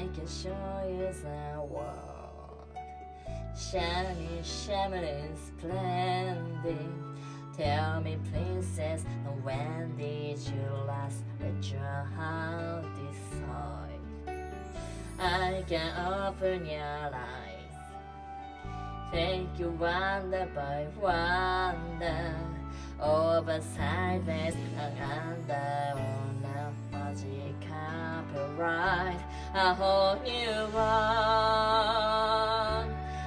I can show you the world. Shiny, shimmering, splendid. Tell me, princess, when did you last let your heart decide? I can open your eyes, take you wonder by wonder, over sideways a whole new world,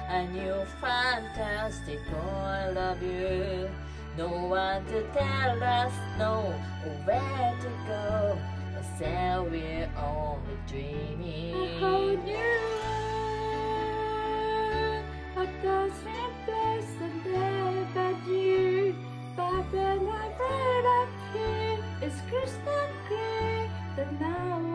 a new fantastic world of you. No one to tell us no where to go. So we're only dreaming. You a dozen place and there but you. But here, it's now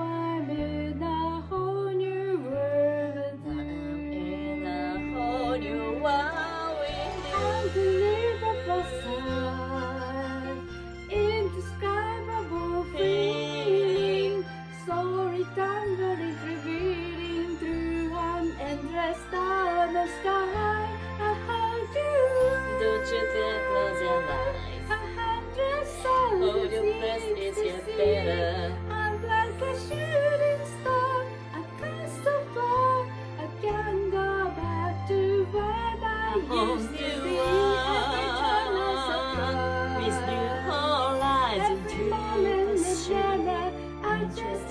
endless starless sky. I you, Don't you dare eyes. a seems it to better. I'm like a shooting star, I can't far. I can't go back to I used to be. Every moment is. I just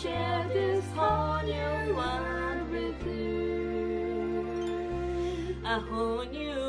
share this whole new world with you. A whole new